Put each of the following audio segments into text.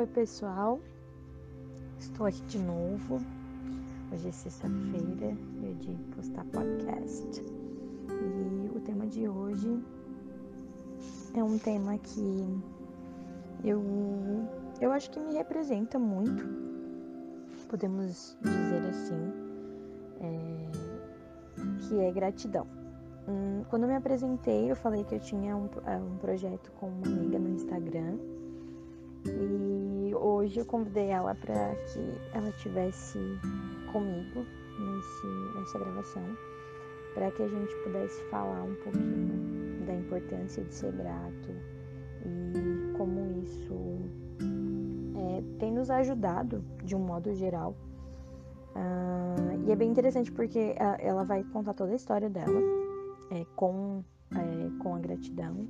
Oi, pessoal. Estou aqui de novo. Hoje é sexta-feira, dia de postar podcast. E o tema de hoje é um tema que eu, eu acho que me representa muito, podemos dizer assim, é, que é gratidão. Hum, quando me apresentei, eu falei que eu tinha um, é, um projeto com uma amiga no Instagram e hoje eu convidei ela para que ela tivesse comigo nesse, nessa gravação, para que a gente pudesse falar um pouquinho da importância de ser grato e como isso é, tem nos ajudado de um modo geral. Uh, e é bem interessante porque ela vai contar toda a história dela é, com, é, com a gratidão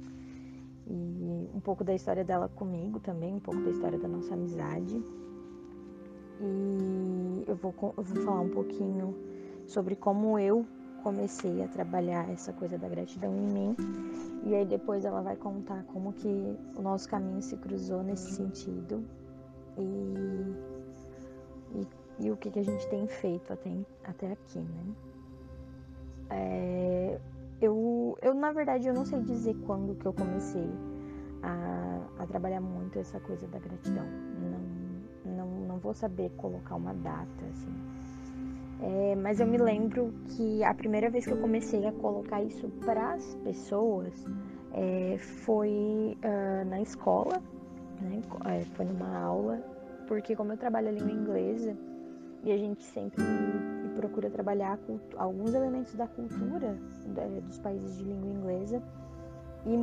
e um pouco da história dela comigo também, um pouco da história da nossa amizade. E eu vou, eu vou falar um pouquinho sobre como eu comecei a trabalhar essa coisa da gratidão em mim. E aí depois ela vai contar como que o nosso caminho se cruzou nesse sentido. E, e, e o que, que a gente tem feito até, até aqui, né? É, eu, eu, na verdade, eu não sei dizer quando que eu comecei a, a trabalhar muito essa coisa da gratidão. Não, não, não vou saber colocar uma data, assim. É, mas eu me lembro que a primeira vez que eu comecei a colocar isso para as pessoas é, foi uh, na escola, né? É, foi numa aula, porque como eu trabalho a língua inglesa e a gente sempre procura trabalhar alguns elementos da cultura é, dos países de língua inglesa e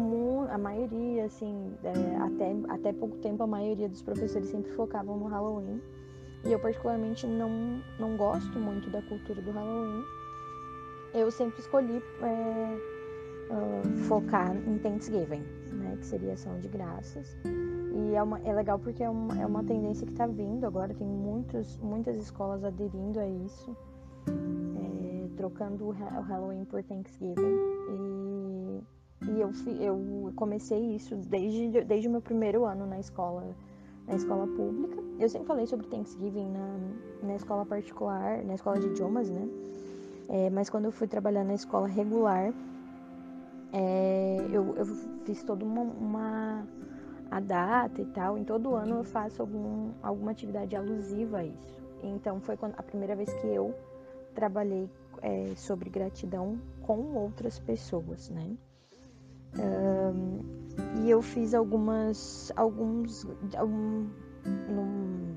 a maioria, assim, é, até, até pouco tempo a maioria dos professores sempre focavam no Halloween e eu particularmente não, não gosto muito da cultura do Halloween. Eu sempre escolhi é, uh, focar em Thanksgiving, né, que seria ação de graças. E é, uma, é legal porque é uma, é uma tendência que está vindo agora, tem muitos, muitas escolas aderindo a isso trocando o Halloween por Thanksgiving. E, e eu, eu comecei isso desde, desde o meu primeiro ano na escola, na escola pública. Eu sempre falei sobre Thanksgiving na, na escola particular, na escola de idiomas, né? É, mas quando eu fui trabalhar na escola regular, é, eu, eu, fiz toda uma, uma, a data e tal. Em todo ano eu faço algum, alguma atividade alusiva a isso. Então foi quando, a primeira vez que eu trabalhei é, sobre gratidão com outras pessoas, né? Um, e eu fiz algumas, alguns, algum, num,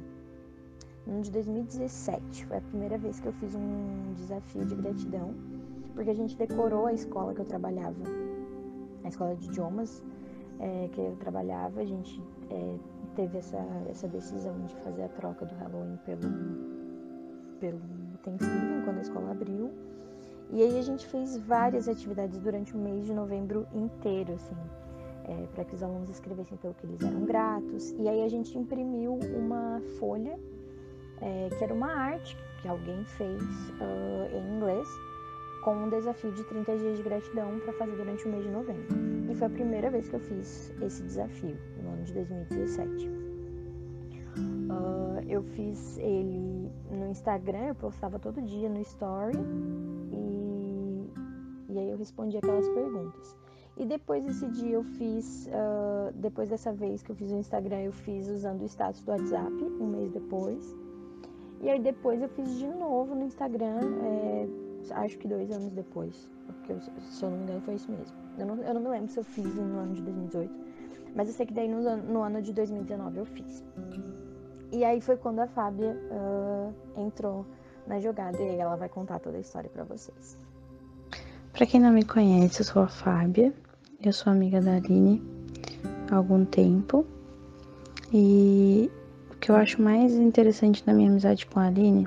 num de 2017, foi a primeira vez que eu fiz um desafio de gratidão, porque a gente decorou a escola que eu trabalhava, a escola de idiomas é, que eu trabalhava, a gente é, teve essa, essa decisão de fazer a troca do Halloween pelo, pelo Thanksgiving, quando a escola abriu. E aí a gente fez várias atividades durante o mês de novembro inteiro, assim, é, para que os alunos escrevessem pelo que eles eram gratos. E aí a gente imprimiu uma folha, é, que era uma arte que alguém fez uh, em inglês, com um desafio de 30 dias de gratidão para fazer durante o mês de novembro. E foi a primeira vez que eu fiz esse desafio, no ano de 2017. Eu fiz ele no Instagram, eu postava todo dia no Story e, e aí eu respondi aquelas perguntas. E depois desse dia eu fiz, uh, depois dessa vez que eu fiz o Instagram, eu fiz usando o status do WhatsApp, um mês depois. E aí depois eu fiz de novo no Instagram, é, acho que dois anos depois. Porque eu, se eu não me engano foi isso mesmo. Eu não, eu não me lembro se eu fiz no ano de 2018. Mas eu sei que daí no, no ano de 2019 eu fiz. E aí foi quando a Fábia uh, entrou na jogada e aí ela vai contar toda a história para vocês. Para quem não me conhece, eu sou a Fábia, eu sou amiga da Aline há algum tempo. E o que eu acho mais interessante na minha amizade com a Aline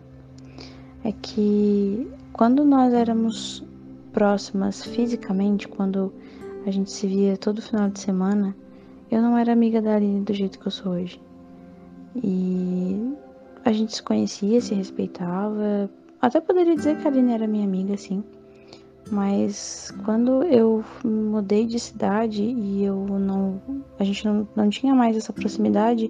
é que quando nós éramos próximas fisicamente, quando a gente se via todo final de semana, eu não era amiga da Aline do jeito que eu sou hoje. E a gente se conhecia, se respeitava. Até poderia dizer que a Aline era minha amiga, assim. Mas quando eu mudei de cidade e eu não. A gente não, não tinha mais essa proximidade,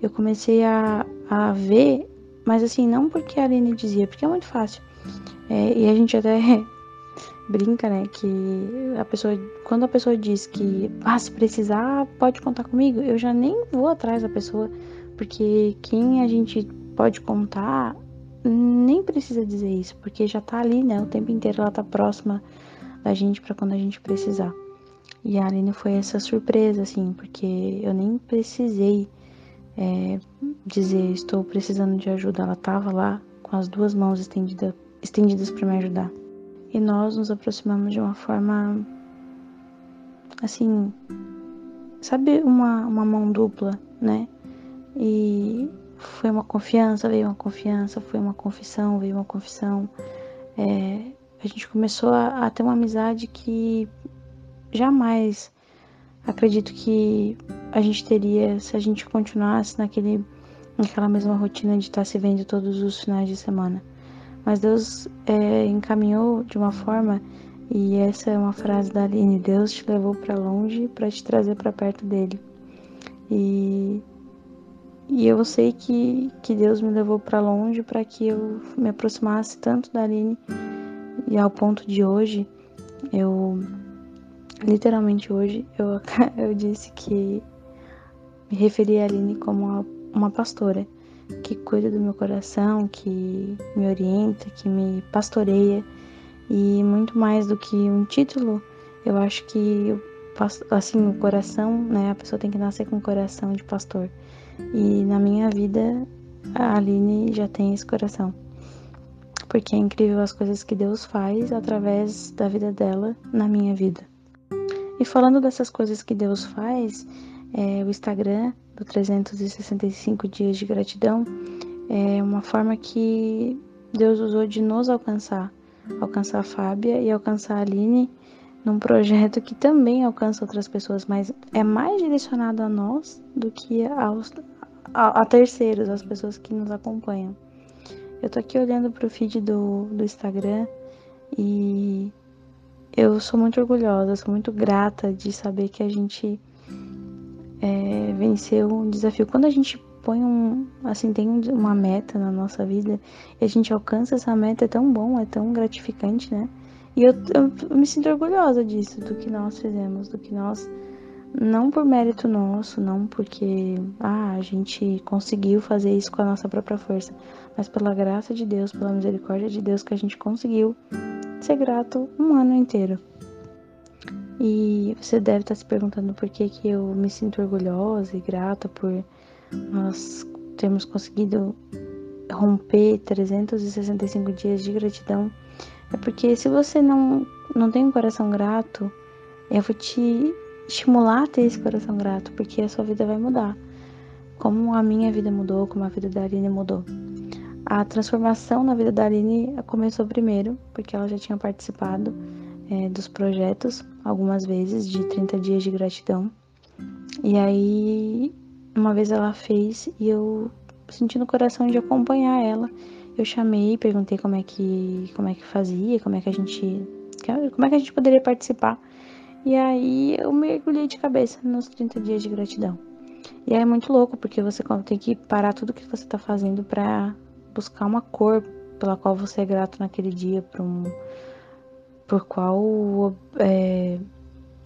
eu comecei a, a ver, mas assim, não porque a Aline dizia, porque é muito fácil. É, e a gente até brinca, né, que a pessoa, quando a pessoa diz que, ah, se precisar, pode contar comigo, eu já nem vou atrás da pessoa, porque quem a gente pode contar nem precisa dizer isso, porque já tá ali, né, o tempo inteiro ela tá próxima da gente para quando a gente precisar. E a Aline foi essa surpresa, assim, porque eu nem precisei é, dizer estou precisando de ajuda. Ela tava lá com as duas mãos estendida, estendidas para me ajudar. E nós nos aproximamos de uma forma assim, sabe, uma, uma mão dupla, né? E foi uma confiança, veio uma confiança, foi uma confissão, veio uma confissão. É, a gente começou a, a ter uma amizade que jamais acredito que a gente teria se a gente continuasse naquele, naquela mesma rotina de estar se vendo todos os finais de semana. Mas Deus é, encaminhou de uma forma, e essa é uma frase da Aline: Deus te levou para longe para te trazer para perto dele. E, e eu sei que, que Deus me levou para longe para que eu me aproximasse tanto da Aline, e ao ponto de hoje eu literalmente hoje eu, eu disse que me referi a Aline como uma, uma pastora que cuida do meu coração, que me orienta, que me pastoreia e muito mais do que um título, eu acho que assim o coração, né, a pessoa tem que nascer com o coração de pastor. E na minha vida a Aline já tem esse coração. Porque é incrível as coisas que Deus faz através da vida dela na minha vida. E falando dessas coisas que Deus faz, é, o Instagram do 365 dias de gratidão é uma forma que Deus usou de nos alcançar, alcançar a Fábia e alcançar a Aline num projeto que também alcança outras pessoas, mas é mais direcionado a nós do que aos, a, a terceiros, as pessoas que nos acompanham. Eu tô aqui olhando pro feed do, do Instagram e eu sou muito orgulhosa, sou muito grata de saber que a gente é, venceu um desafio. Quando a gente põe um, assim, tem uma meta na nossa vida e a gente alcança essa meta, é tão bom, é tão gratificante, né? E eu, eu, eu me sinto orgulhosa disso, do que nós fizemos, do que nós, não por mérito nosso, não porque ah, a gente conseguiu fazer isso com a nossa própria força, mas pela graça de Deus, pela misericórdia de Deus que a gente conseguiu ser grato um ano inteiro. E você deve estar se perguntando por que, que eu me sinto orgulhosa e grata por nós termos conseguido romper 365 dias de gratidão. É porque se você não, não tem um coração grato, eu vou te estimular a ter esse coração grato, porque a sua vida vai mudar. Como a minha vida mudou, como a vida da Aline mudou. A transformação na vida da Aline começou primeiro, porque ela já tinha participado é, dos projetos algumas vezes de 30 dias de gratidão. E aí, uma vez ela fez e eu senti no coração de acompanhar ela. Eu chamei, perguntei como é que como é que fazia, como é que a gente como é que a gente poderia participar. E aí eu mergulhei de cabeça nos 30 dias de gratidão. E é muito louco, porque você tem que parar tudo que você tá fazendo para buscar uma cor pela qual você é grato naquele dia, por um, por qual é,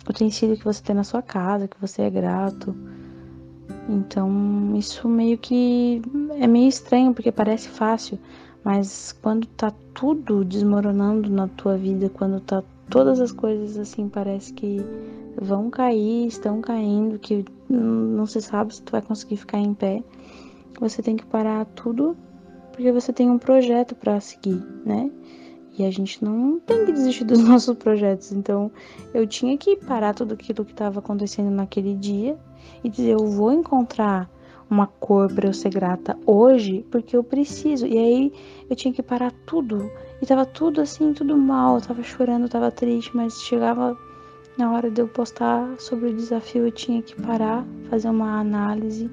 utensílio que você tem na sua casa, que você é grato. Então, isso meio que é meio estranho, porque parece fácil, mas quando tá tudo desmoronando na tua vida, quando tá todas as coisas assim, parece que vão cair, estão caindo, que não se sabe se tu vai conseguir ficar em pé, você tem que parar tudo porque você tem um projeto para seguir, né? E a gente não tem que desistir dos nossos projetos. Então, eu tinha que parar tudo aquilo que estava acontecendo naquele dia e dizer: eu vou encontrar uma cor para eu ser grata hoje, porque eu preciso. E aí eu tinha que parar tudo. E tava tudo assim, tudo mal. Eu tava chorando, tava triste, mas chegava na hora de eu postar sobre o desafio, eu tinha que parar, fazer uma análise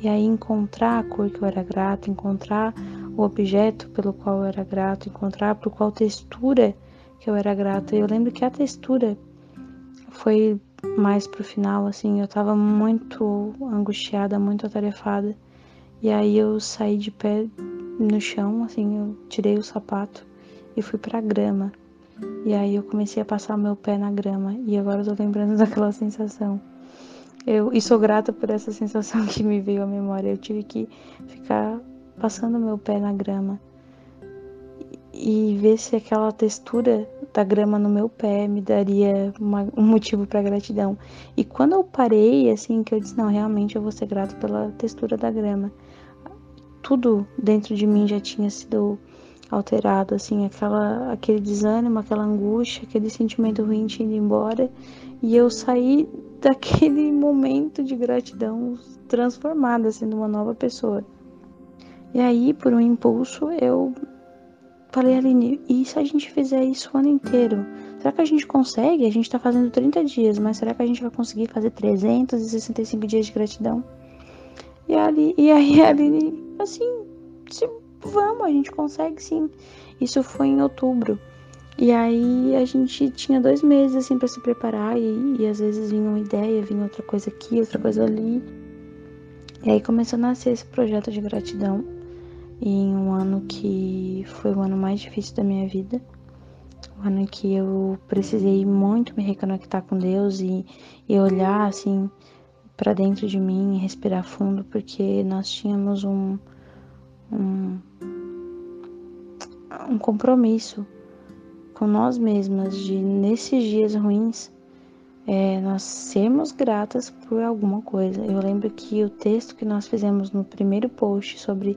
e aí encontrar a cor que eu era grata, encontrar o objeto pelo qual eu era grato, encontrar por qual textura que eu era grata. Eu lembro que a textura foi mais pro final, assim, eu tava muito angustiada, muito atarefada. E aí eu saí de pé no chão, assim, eu tirei o sapato e fui pra grama. E aí eu comecei a passar meu pé na grama. E agora eu tô lembrando daquela sensação. Eu, e sou grata por essa sensação que me veio à memória. Eu tive que ficar passando meu pé na grama e ver se aquela textura da grama no meu pé me daria uma, um motivo para gratidão. E quando eu parei, assim, que eu disse, não, realmente eu vou ser grato pela textura da grama. Tudo dentro de mim já tinha sido alterado, assim, aquela, aquele desânimo, aquela angústia, aquele sentimento ruim tinha ido embora. E eu saí daquele momento de gratidão transformada, sendo uma nova pessoa. E aí, por um impulso, eu falei, Aline, e se a gente fizer isso o ano inteiro? Será que a gente consegue? A gente tá fazendo 30 dias, mas será que a gente vai conseguir fazer 365 dias de gratidão? E, ali, e aí a Aline, assim, se, vamos, a gente consegue sim. Isso foi em outubro. E aí a gente tinha dois meses assim para se preparar e, e, às vezes vinha uma ideia, vinha outra coisa aqui, outra coisa ali. E aí começou a nascer esse projeto de gratidão em um ano que foi o ano mais difícil da minha vida. O ano que eu precisei muito me reconectar com Deus e, e olhar assim para dentro de mim e respirar fundo, porque nós tínhamos um, um, um compromisso com nós mesmas de nesses dias ruins é, nós sermos gratas por alguma coisa. Eu lembro que o texto que nós fizemos no primeiro post sobre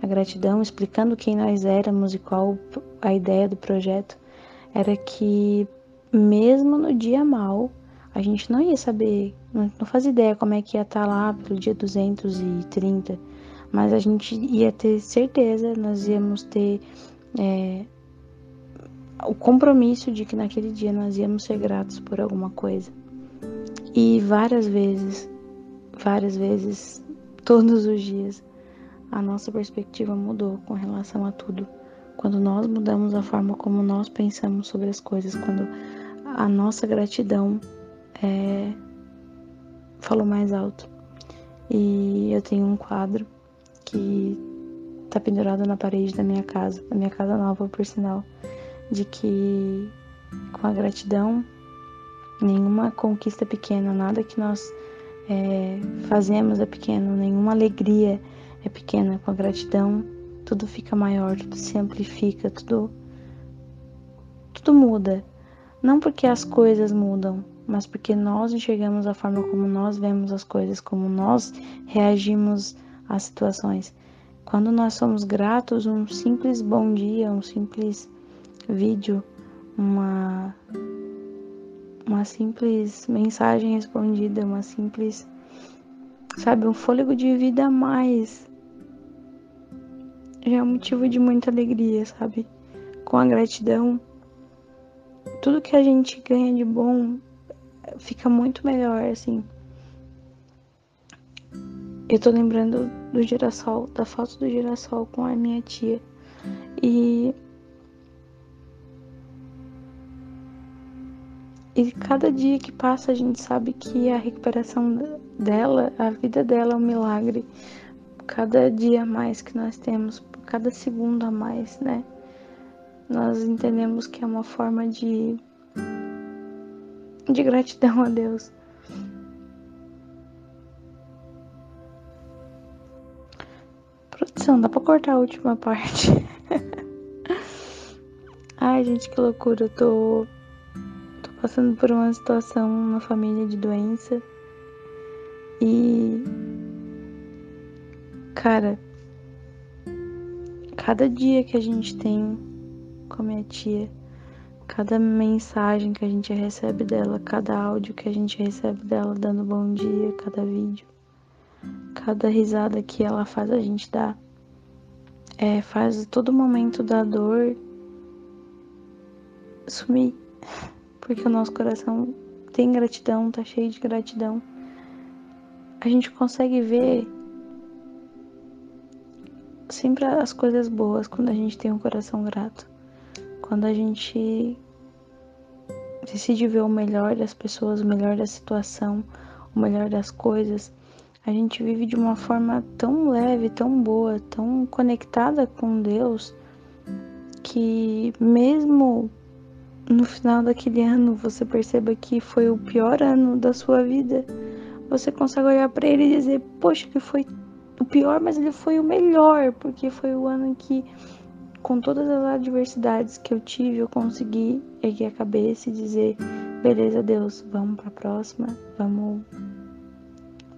a gratidão, explicando quem nós éramos e qual a ideia do projeto, era que mesmo no dia mal, a gente não ia saber, não, fazia ideia como é que ia estar tá lá pelo dia 230, mas a gente ia ter certeza, nós íamos ter é, o compromisso de que naquele dia nós íamos ser gratos por alguma coisa. E várias vezes, várias vezes, todos os dias, a nossa perspectiva mudou com relação a tudo. Quando nós mudamos a forma como nós pensamos sobre as coisas, quando a nossa gratidão é, falou mais alto. E eu tenho um quadro que está pendurado na parede da minha casa, da minha casa nova, por sinal de que com a gratidão, nenhuma conquista pequena, nada que nós é, fazemos é pequeno, nenhuma alegria é pequena. Com a gratidão, tudo fica maior, tudo se amplifica, tudo, tudo muda. Não porque as coisas mudam, mas porque nós enxergamos a forma como nós vemos as coisas, como nós reagimos às situações. Quando nós somos gratos, um simples bom dia, um simples vídeo, uma, uma simples mensagem respondida, uma simples, sabe, um fôlego de vida a mais. Já é um motivo de muita alegria, sabe? Com a gratidão, tudo que a gente ganha de bom fica muito melhor, assim. Eu tô lembrando do girassol, da foto do girassol com a minha tia. E E cada dia que passa a gente sabe que a recuperação dela, a vida dela é um milagre. Cada dia a mais que nós temos, cada segundo a mais, né? Nós entendemos que é uma forma de de gratidão a Deus. Produção, dá pra cortar a última parte. Ai, gente, que loucura. Eu tô passando por uma situação na família de doença. E cara, cada dia que a gente tem com a minha tia, cada mensagem que a gente recebe dela, cada áudio que a gente recebe dela dando bom dia, cada vídeo, cada risada que ela faz a gente dar, é, faz todo momento da dor sumir porque o nosso coração tem gratidão, tá cheio de gratidão. A gente consegue ver sempre as coisas boas quando a gente tem um coração grato. Quando a gente decide ver o melhor das pessoas, o melhor da situação, o melhor das coisas, a gente vive de uma forma tão leve, tão boa, tão conectada com Deus, que mesmo no final daquele ano você perceba que foi o pior ano da sua vida, você consegue olhar para ele e dizer: Poxa, ele foi o pior, mas ele foi o melhor, porque foi o ano que, com todas as adversidades que eu tive, eu consegui erguer a cabeça e dizer: Beleza, Deus, vamos para a próxima, vamos,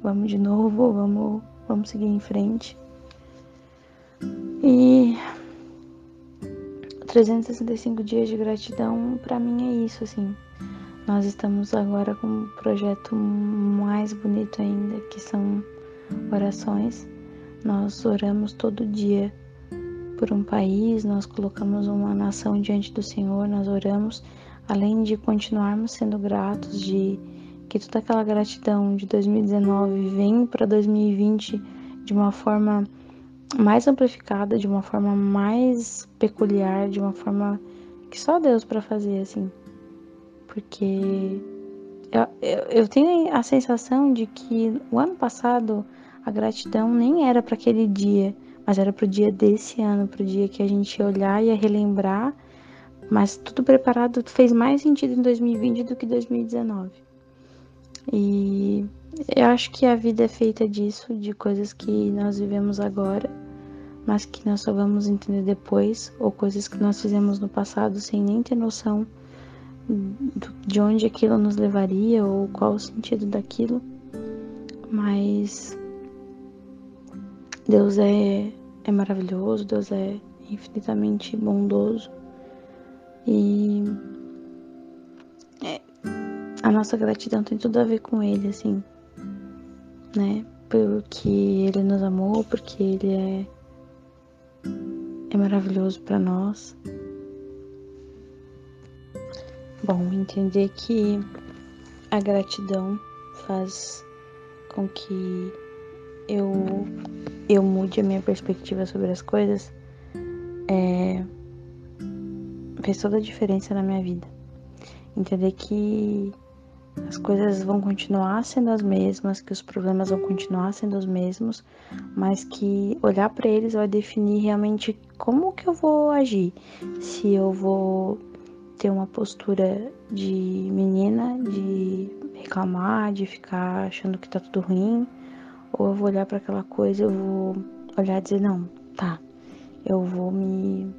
vamos de novo, vamos, vamos seguir em frente. E 365 dias de gratidão para mim é isso, assim. Nós estamos agora com um projeto mais bonito ainda, que são orações. Nós oramos todo dia por um país, nós colocamos uma nação diante do Senhor, nós oramos, além de continuarmos sendo gratos, de que toda aquela gratidão de 2019 vem para 2020 de uma forma mais amplificada, de uma forma mais peculiar, de uma forma que só Deus para fazer assim. Porque eu, eu, eu, tenho a sensação de que o ano passado a gratidão nem era para aquele dia, mas era para o dia desse ano, para o dia que a gente ia olhar e ia relembrar. Mas tudo preparado fez mais sentido em 2020 do que 2019. E eu acho que a vida é feita disso, de coisas que nós vivemos agora, mas que nós só vamos entender depois, ou coisas que nós fizemos no passado sem nem ter noção de onde aquilo nos levaria ou qual o sentido daquilo. Mas Deus é, é maravilhoso, Deus é infinitamente bondoso e é, a nossa gratidão tem tudo a ver com Ele, assim, né? Porque Ele nos amou, porque Ele é, é maravilhoso para nós. Bom, entender que a gratidão faz com que eu eu mude a minha perspectiva sobre as coisas é, fez toda a diferença na minha vida. Entender que as coisas vão continuar sendo as mesmas, que os problemas vão continuar sendo os mesmos, mas que olhar para eles vai definir realmente como que eu vou agir. Se eu vou ter uma postura de menina, de reclamar, de ficar achando que tá tudo ruim, ou eu vou olhar para aquela coisa, eu vou olhar e dizer, não, tá, eu vou me.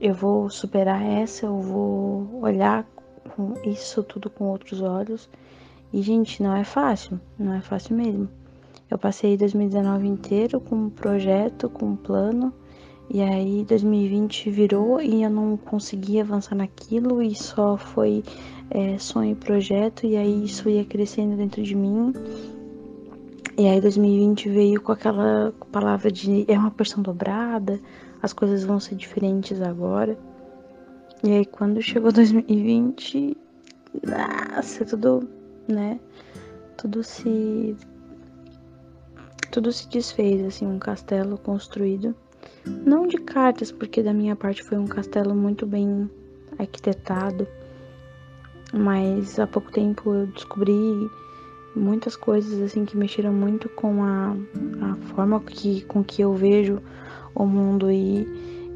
Eu vou superar essa, eu vou olhar com isso tudo com outros olhos. E, gente, não é fácil, não é fácil mesmo. Eu passei 2019 inteiro com um projeto, com um plano, e aí 2020 virou e eu não consegui avançar naquilo e só foi é, sonho e projeto, e aí isso ia crescendo dentro de mim e aí 2020 veio com aquela palavra de é uma porção dobrada, as coisas vão ser diferentes agora. E aí quando chegou 2020, nossa, tudo, né? Tudo se tudo se desfez, assim, um castelo construído. Não de cartas, porque da minha parte foi um castelo muito bem arquitetado. Mas há pouco tempo eu descobri muitas coisas assim que mexeram muito com a, a forma que, com que eu vejo o mundo e,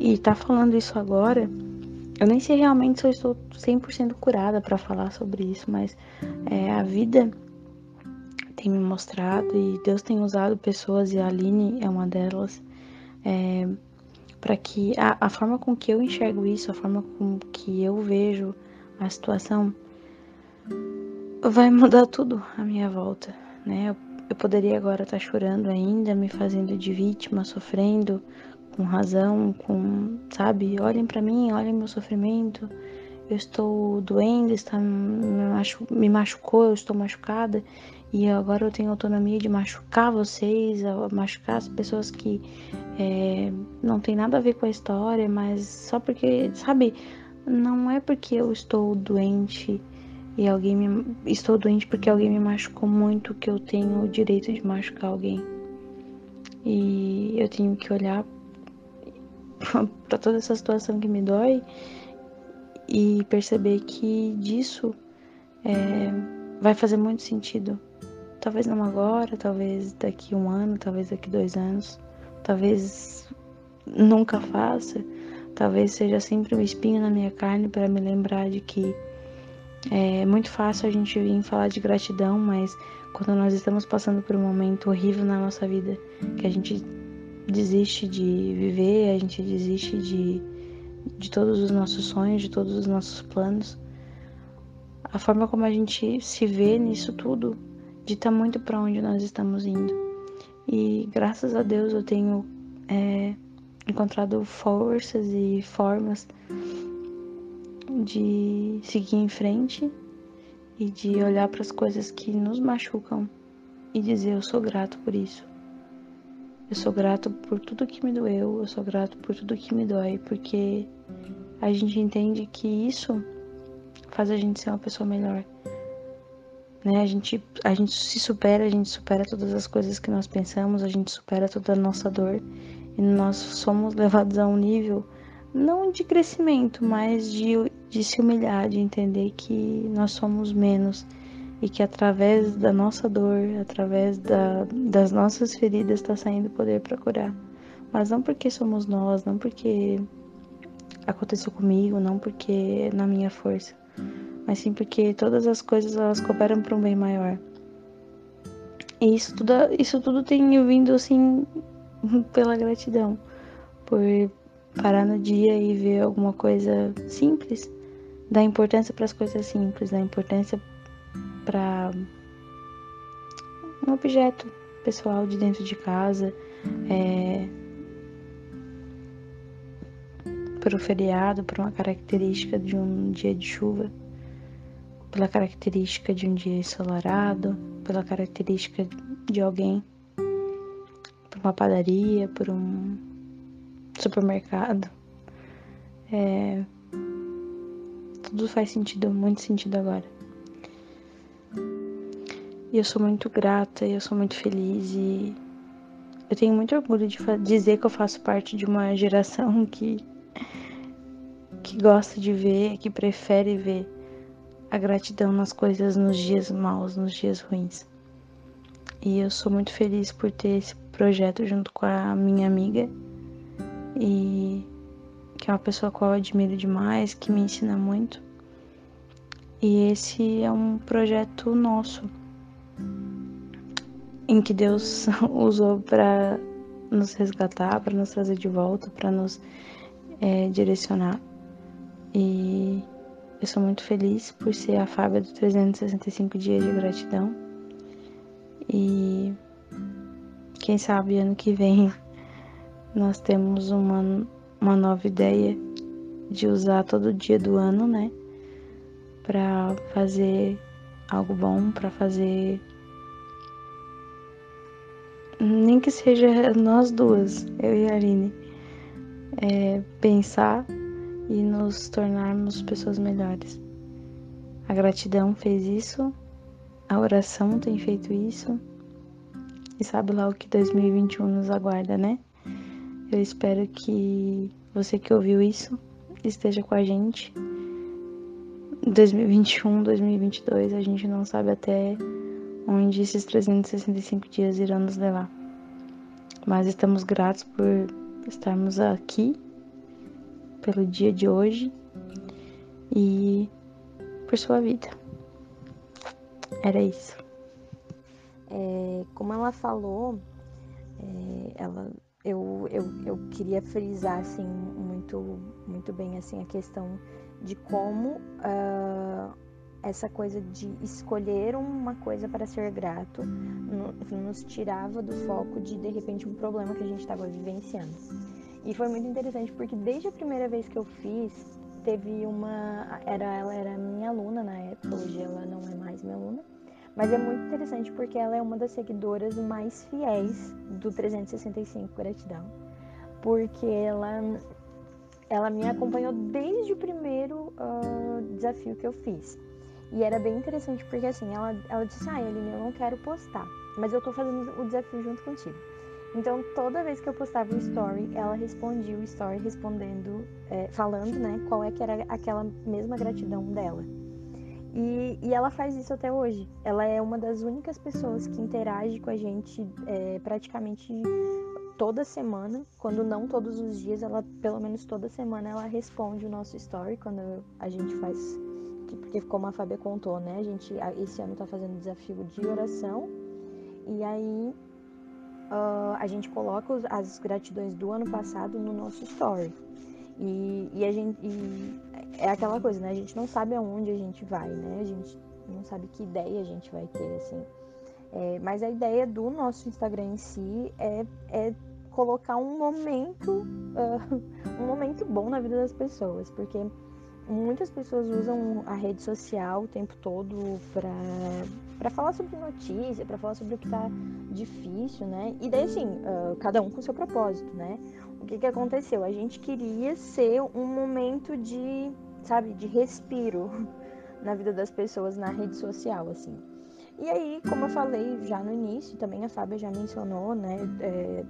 e tá falando isso agora. Eu nem sei realmente se eu estou 100% curada para falar sobre isso, mas é, a vida tem me mostrado e Deus tem usado pessoas e a Aline é uma delas é, para que a, a forma com que eu enxergo isso, a forma com que eu vejo a situação vai mudar tudo à minha volta, né? Eu, eu poderia agora estar tá chorando ainda, me fazendo de vítima, sofrendo com razão, com, sabe? Olhem para mim, olhem meu sofrimento. Eu estou doendo, está me, machu me machucou, eu estou machucada e agora eu tenho autonomia de machucar vocês, machucar as pessoas que é, não tem nada a ver com a história, mas só porque, sabe? Não é porque eu estou doente e alguém me estou doente porque alguém me machucou muito que eu tenho o direito de machucar alguém. E eu tenho que olhar para toda essa situação que me dói e perceber que disso é, vai fazer muito sentido. Talvez não agora, talvez daqui um ano, talvez daqui dois anos, talvez nunca faça, talvez seja sempre um espinho na minha carne para me lembrar de que é muito fácil a gente vir falar de gratidão, mas quando nós estamos passando por um momento horrível na nossa vida, que a gente desiste de viver, a gente desiste de, de todos os nossos sonhos, de todos os nossos planos, a forma como a gente se vê nisso tudo dita muito para onde nós estamos indo. E graças a Deus eu tenho é, encontrado forças e formas de seguir em frente e de olhar para as coisas que nos machucam e dizer eu sou grato por isso. Eu sou grato por tudo que me doeu, eu sou grato por tudo que me dói, porque a gente entende que isso faz a gente ser uma pessoa melhor. Né? A, gente, a gente se supera, a gente supera todas as coisas que nós pensamos, a gente supera toda a nossa dor e nós somos levados a um nível não de crescimento, mas de, de se humilhar, de entender que nós somos menos e que através da nossa dor, através da, das nossas feridas, está saindo poder para curar. Mas não porque somos nós, não porque aconteceu comigo, não porque é na minha força, mas sim porque todas as coisas elas cooperam para um bem maior. E isso tudo, isso tudo tem vindo assim pela gratidão, por parar no dia e ver alguma coisa simples, dar importância para as coisas simples, dar importância para um objeto pessoal de dentro de casa, é, para o feriado, por uma característica de um dia de chuva, pela característica de um dia ensolarado, pela característica de alguém, por uma padaria, por um supermercado. É, tudo faz sentido, muito sentido agora. E eu sou muito grata, eu sou muito feliz e eu tenho muito orgulho de dizer que eu faço parte de uma geração que que gosta de ver, que prefere ver a gratidão nas coisas nos dias maus, nos dias ruins. E eu sou muito feliz por ter esse projeto junto com a minha amiga e que é uma pessoa que eu admiro demais, que me ensina muito. E esse é um projeto nosso em que Deus usou para nos resgatar, para nos trazer de volta, para nos é, direcionar. E eu sou muito feliz por ser a Fábia do 365 Dias de Gratidão. E quem sabe ano que vem nós temos uma, uma nova ideia de usar todo dia do ano, né? Para fazer algo bom, para fazer nem que seja nós duas, eu e a Aline, é, pensar e nos tornarmos pessoas melhores. A gratidão fez isso, a oração tem feito isso, e sabe lá o que 2021 nos aguarda, né? Eu espero que você que ouviu isso esteja com a gente. 2021, 2022, a gente não sabe até onde esses 365 dias irão nos levar. Mas estamos gratos por estarmos aqui, pelo dia de hoje e por sua vida. Era isso. É, como ela falou, é, ela, eu, eu, eu queria frisar assim muito, muito bem assim a questão de como uh, essa coisa de escolher uma coisa para ser grato nos tirava do foco de de repente um problema que a gente estava vivenciando. E foi muito interessante porque desde a primeira vez que eu fiz, teve uma era ela era minha aluna na época, hoje ela não é mais minha aluna. Mas é muito interessante porque ela é uma das seguidoras mais fiéis do 365 Gratidão. Porque ela ela me acompanhou desde o primeiro uh, desafio que eu fiz. E era bem interessante porque assim, ela, ela disse, ah, Aline, eu não quero postar, mas eu tô fazendo o desafio junto contigo. Então, toda vez que eu postava o story, ela respondia o story respondendo, é, falando, né, qual é que era aquela mesma gratidão dela. E, e, ela faz isso até hoje. Ela é uma das únicas pessoas que interage com a gente é, praticamente toda semana, quando não todos os dias, ela pelo menos toda semana ela responde o nosso story quando a gente faz, porque como a Fábia contou, né, a gente esse ano tá fazendo desafio de oração e aí uh, a gente coloca as gratidões do ano passado no nosso story. E, e a gente e é aquela coisa, né? A gente não sabe aonde a gente vai, né? A gente não sabe que ideia a gente vai ter, assim. É, mas a ideia do nosso Instagram em si é, é colocar um momento, uh, um momento bom na vida das pessoas, porque muitas pessoas usam a rede social o tempo todo para falar sobre notícia, para falar sobre o que tá difícil, né? E daí assim, uh, cada um com seu propósito, né? O que que aconteceu? A gente queria ser um momento de, sabe, de respiro na vida das pessoas na rede social, assim. E aí, como eu falei já no início, também a Fábia já mencionou, né? É,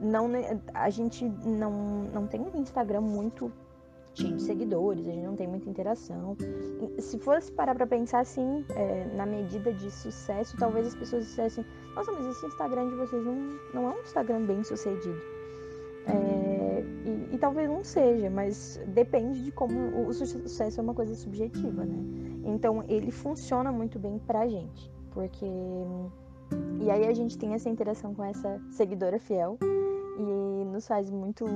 não, a gente não, não tem um Instagram muito cheio de seguidores, a gente não tem muita interação. Se fosse parar pra pensar assim, é, na medida de sucesso, talvez as pessoas dissessem, nossa, mas esse Instagram de vocês não, não é um Instagram bem sucedido. É, e, e, talvez não seja, mas depende de como o sucesso é uma coisa subjetiva, né? Então ele funciona muito bem pra gente, porque e aí a gente tem essa interação com essa seguidora fiel e nos faz muito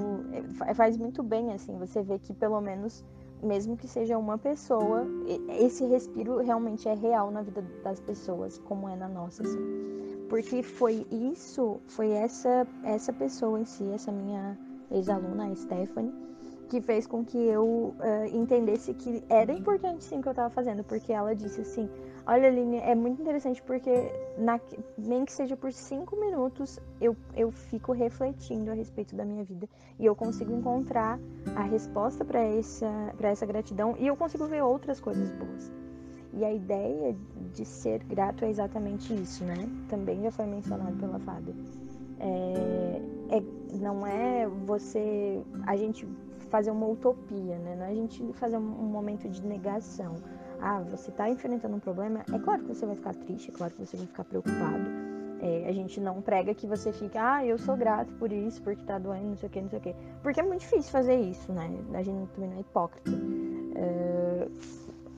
é, faz muito bem assim você vê que pelo menos mesmo que seja uma pessoa esse respiro realmente é real na vida das pessoas como é na nossa assim. porque foi isso foi essa essa pessoa em si essa minha ex-aluna a Stephanie que fez com que eu uh, entendesse que era importante sim o que eu estava fazendo porque ela disse assim Olha, Aline, é muito interessante porque na, nem que seja por cinco minutos eu, eu fico refletindo a respeito da minha vida e eu consigo encontrar a resposta para essa, essa gratidão e eu consigo ver outras coisas boas. E a ideia de ser grato é exatamente isso, né? Também já foi mencionado pela Fábia. É, é, não é você, a gente fazer uma utopia, né? Não é a gente fazer um momento de negação ah, você está enfrentando um problema, é claro que você vai ficar triste, é claro que você vai ficar preocupado. É, a gente não prega que você fique, ah, eu sou grato por isso, porque tá doendo, não sei o que, não sei o que. Porque é muito difícil fazer isso, né? A gente também não é hipócrita. É,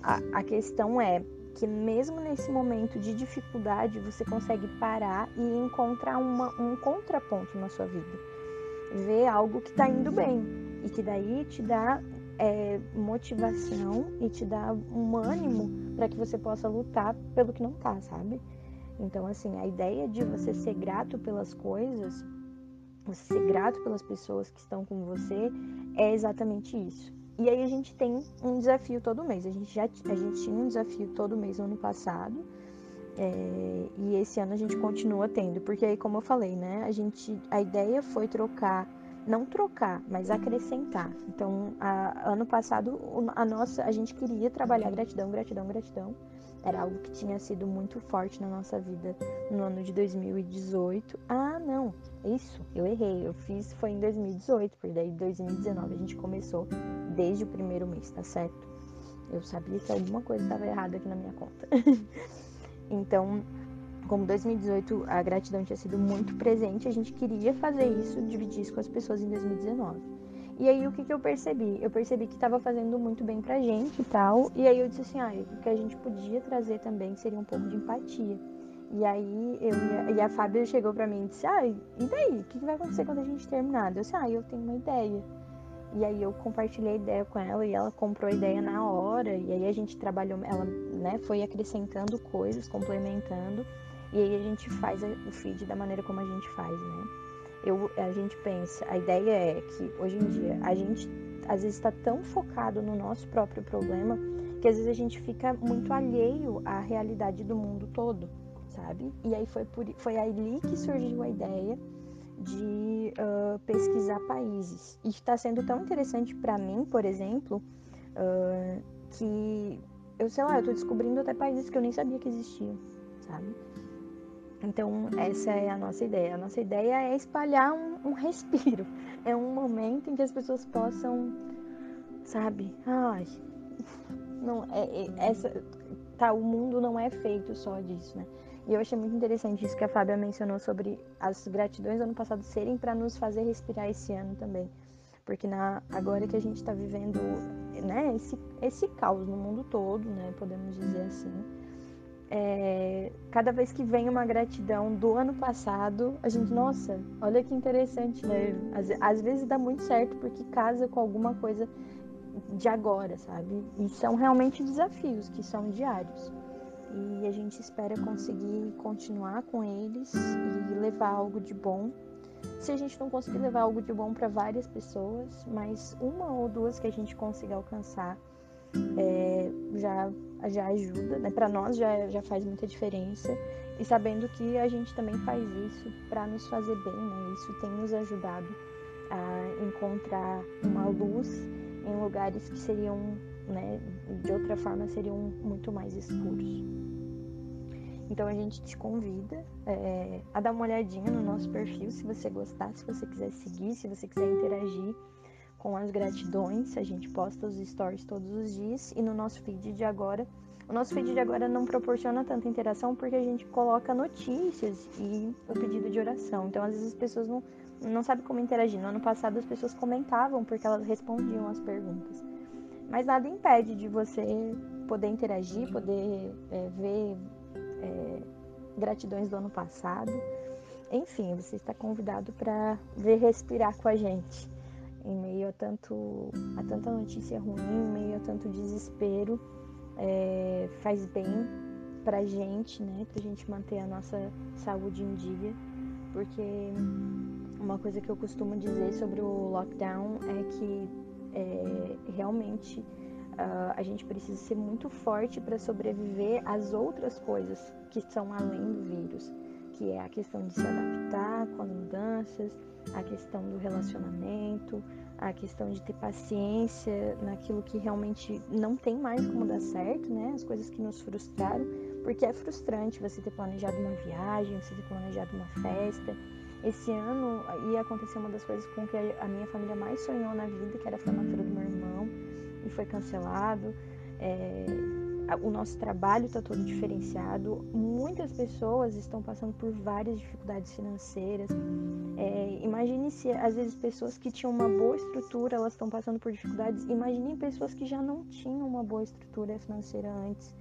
a, a questão é que mesmo nesse momento de dificuldade, você consegue parar e encontrar uma, um contraponto na sua vida. Ver algo que tá indo bem e que daí te dá é, motivação e te dá um ânimo para que você possa lutar pelo que não tá, sabe? Então, assim, a ideia de você ser grato pelas coisas, você ser grato pelas pessoas que estão com você, é exatamente isso. E aí a gente tem um desafio todo mês. A gente já a gente tinha um desafio todo mês no ano passado. É, e esse ano a gente continua tendo, porque aí como eu falei, né, a gente a ideia foi trocar não trocar, mas acrescentar. Então, a, ano passado, a nossa, a gente queria trabalhar gratidão, gratidão, gratidão. Era algo que tinha sido muito forte na nossa vida no ano de 2018. Ah, não, isso, eu errei. Eu fiz foi em 2018, porque daí em 2019 a gente começou desde o primeiro mês, tá certo? Eu sabia que alguma coisa estava errada aqui na minha conta. então, como 2018 a gratidão tinha sido muito presente, a gente queria fazer isso, dividir isso com as pessoas em 2019. E aí o que, que eu percebi? Eu percebi que estava fazendo muito bem pra gente e tal. E aí eu disse assim, ah, o que a gente podia trazer também seria um pouco de empatia. E aí eu e a, a Fábia chegou pra mim e disse, ah, e daí? O que, que vai acontecer quando a gente terminar? Eu disse, ah, eu tenho uma ideia. E aí eu compartilhei a ideia com ela e ela comprou a ideia na hora. E aí a gente trabalhou, ela né, foi acrescentando coisas, complementando. E aí a gente faz o feed da maneira como a gente faz, né? Eu, a gente pensa, a ideia é que hoje em dia a gente às vezes está tão focado no nosso próprio problema que às vezes a gente fica muito alheio à realidade do mundo todo, sabe? E aí foi, por, foi ali que surgiu a ideia de uh, pesquisar países. E está sendo tão interessante para mim, por exemplo, uh, que eu sei lá, eu tô descobrindo até países que eu nem sabia que existiam, sabe? Então, essa é a nossa ideia. A nossa ideia é espalhar um, um respiro. É um momento em que as pessoas possam, sabe? Ai, não, é, é, essa, tá, o mundo não é feito só disso, né? E eu achei muito interessante isso que a Fábia mencionou sobre as gratidões do ano passado serem para nos fazer respirar esse ano também. Porque na, agora que a gente está vivendo né, esse, esse caos no mundo todo, né, podemos dizer assim, é, cada vez que vem uma gratidão do ano passado, a gente, nossa, olha que interessante, né? Às, às vezes dá muito certo porque casa com alguma coisa de agora, sabe? E são realmente desafios que são diários. E a gente espera conseguir continuar com eles e levar algo de bom. Se a gente não conseguir levar algo de bom para várias pessoas, mas uma ou duas que a gente consiga alcançar é, já, já ajuda, né? Para nós já, já faz muita diferença. E sabendo que a gente também faz isso para nos fazer bem, né? Isso tem nos ajudado a encontrar uma luz em lugares que seriam, né, de outra forma, seriam muito mais escuros. Então a gente te convida é, a dar uma olhadinha no nosso perfil, se você gostar, se você quiser seguir, se você quiser interagir com as gratidões. A gente posta os stories todos os dias e no nosso feed de agora. O nosso feed de agora não proporciona tanta interação porque a gente coloca notícias e o pedido de oração. Então às vezes as pessoas não, não sabem como interagir. No ano passado as pessoas comentavam porque elas respondiam as perguntas. Mas nada impede de você poder interagir, poder é, ver é, gratidões do ano passado. Enfim, você está convidado para ver respirar com a gente em meio a, tanto, a tanta notícia ruim, em meio a tanto desespero. É, faz bem pra gente, né? Pra gente manter a nossa saúde em dia, porque uma coisa que eu costumo dizer sobre o lockdown é que é, realmente uh, a gente precisa ser muito forte para sobreviver às outras coisas que são além do vírus, que é a questão de se adaptar com as mudanças, a questão do relacionamento, a questão de ter paciência naquilo que realmente não tem mais como dar certo, né? As coisas que nos frustraram, porque é frustrante você ter planejado uma viagem, você ter planejado uma festa. Esse ano ia acontecer uma das coisas com que a minha família mais sonhou na vida, que era a formatura do meu irmão, e foi cancelado. É, o nosso trabalho está todo diferenciado. Muitas pessoas estão passando por várias dificuldades financeiras. É, imagine se às vezes pessoas que tinham uma boa estrutura elas estão passando por dificuldades. Imagine pessoas que já não tinham uma boa estrutura financeira antes.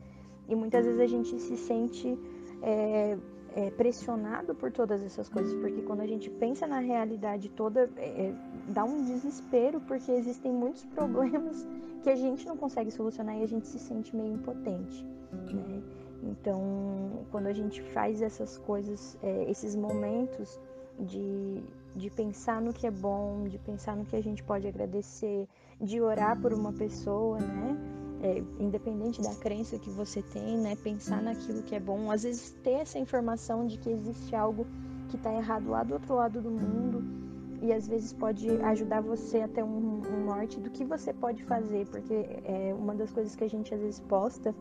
E muitas vezes a gente se sente é, é, pressionado por todas essas coisas, porque quando a gente pensa na realidade toda, é, dá um desespero, porque existem muitos problemas que a gente não consegue solucionar e a gente se sente meio impotente, né? Então, quando a gente faz essas coisas, é, esses momentos de, de pensar no que é bom, de pensar no que a gente pode agradecer, de orar por uma pessoa, né? É, independente da crença que você tem, né? Pensar naquilo que é bom, às vezes ter essa informação de que existe algo que está errado lá do outro lado do mundo e às vezes pode ajudar você a ter um, um norte do que você pode fazer, porque é uma das coisas que a gente às vezes posta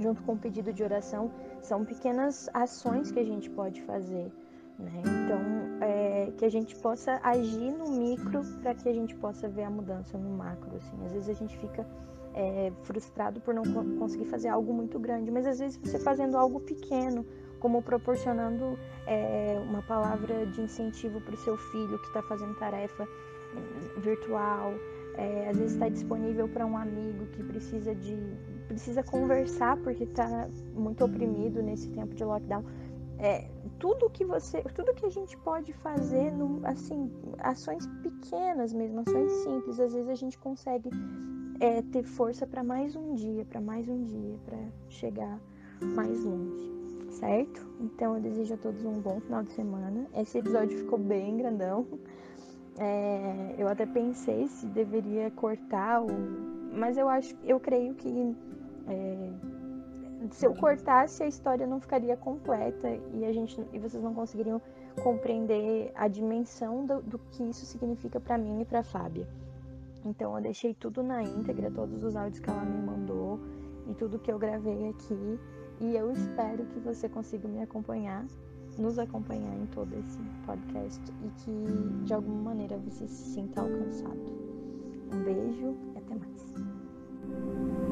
junto com o pedido de oração são pequenas ações que a gente pode fazer. Né? Então, é, que a gente possa agir no micro para que a gente possa ver a mudança no macro. Assim. Às vezes a gente fica é, frustrado por não conseguir fazer algo muito grande, mas às vezes você fazendo algo pequeno, como proporcionando é, uma palavra de incentivo para o seu filho que está fazendo tarefa hum, virtual, é, às vezes está disponível para um amigo que precisa de precisa conversar porque está muito oprimido nesse tempo de lockdown. É, tudo que você, tudo que a gente pode fazer, no, assim, ações pequenas mesmo, ações simples, às vezes a gente consegue é, ter força para mais um dia, para mais um dia, para chegar mais longe certo? Então eu desejo a todos um bom final de semana. Esse episódio ficou bem grandão. É, eu até pensei se deveria cortar, ou... mas eu acho, eu creio que é, se eu cortasse a história não ficaria completa e a gente e vocês não conseguiriam compreender a dimensão do, do que isso significa para mim e para Fábia. Então eu deixei tudo na íntegra, todos os áudios que ela me mandou e tudo que eu gravei aqui. E eu espero que você consiga me acompanhar, nos acompanhar em todo esse podcast e que de alguma maneira você se sinta alcançado. Um beijo e até mais.